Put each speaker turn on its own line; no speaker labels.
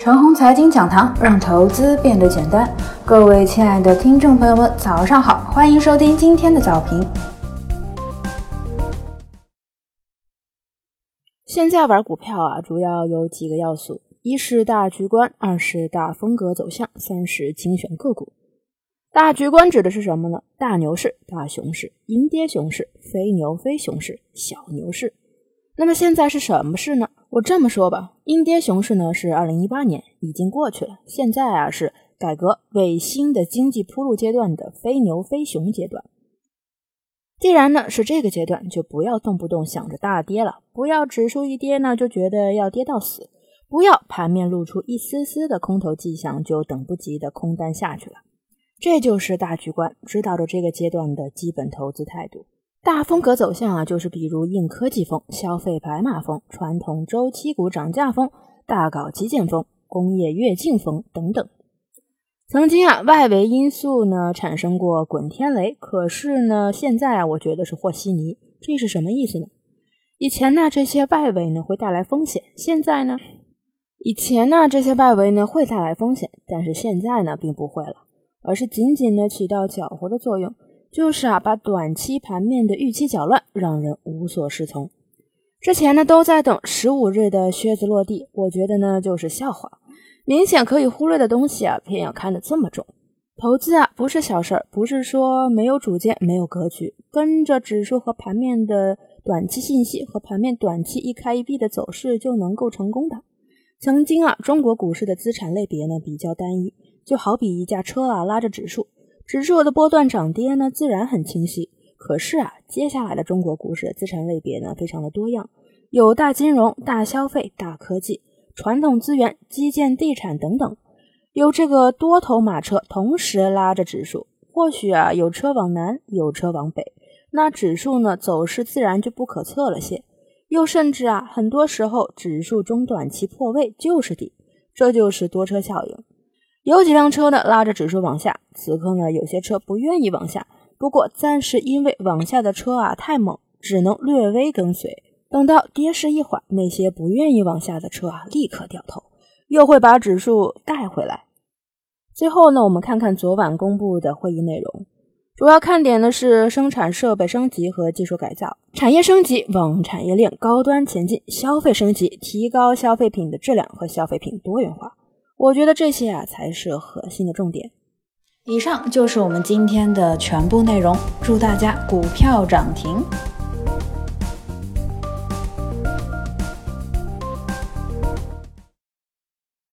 陈红财经讲堂，让投资变得简单。各位亲爱的听众朋友们，早上好，欢迎收听今天的早评。
现在玩股票啊，主要有几个要素：一是大局观，二是大风格走向，三是精选个股。大局观指的是什么呢？大牛市、大熊市、阴跌熊市、非牛非熊市、小牛市。那么现在是什么市呢？我这么说吧，阴跌熊市呢是二零一八年已经过去了，现在啊是改革为新的经济铺路阶段的非牛非熊阶段。既然呢是这个阶段，就不要动不动想着大跌了，不要指数一跌呢就觉得要跌到死，不要盘面露出一丝丝的空头迹象就等不及的空单下去了。这就是大局观，指导着这个阶段的基本投资态度。大风格走向啊，就是比如硬科技风、消费白马风、传统周期股涨价风、大搞基建风、工业跃进风等等。曾经啊，外围因素呢产生过滚天雷，可是呢，现在啊，我觉得是和稀泥。这是什么意思呢？以前呢，这些外围呢会带来风险，现在呢，以前呢这些外围呢会带来风险，但是现在呢并不会了，而是仅仅呢起到搅和的作用。就是啊，把短期盘面的预期搅乱，让人无所适从。之前呢都在等十五日的靴子落地，我觉得呢就是笑话。明显可以忽略的东西啊，偏要看得这么重。投资啊不是小事儿，不是说没有主见、没有格局，跟着指数和盘面的短期信息和盘面短期一开一闭的走势就能够成功的。曾经啊，中国股市的资产类别呢比较单一，就好比一架车啊拉着指数。指数的波段涨跌呢，自然很清晰。可是啊，接下来的中国股市资产类别呢，非常的多样，有大金融、大消费、大科技、传统资源、基建、地产等等，有这个多头马车同时拉着指数。或许啊，有车往南，有车往北，那指数呢走势自然就不可测了些。又甚至啊，很多时候指数中短期破位就是底，这就是多车效应。有几辆车呢拉着指数往下，此刻呢有些车不愿意往下，不过暂时因为往下的车啊太猛，只能略微跟随。等到跌势一缓，那些不愿意往下的车啊立刻掉头，又会把指数带回来。最后呢，我们看看昨晚公布的会议内容，主要看点呢是生产设备升级和技术改造，产业升级往产业链高端前进，消费升级提高消费品的质量和消费品多元化。我觉得这些啊才是核心的重点。
以上就是我们今天的全部内容，祝大家股票涨停。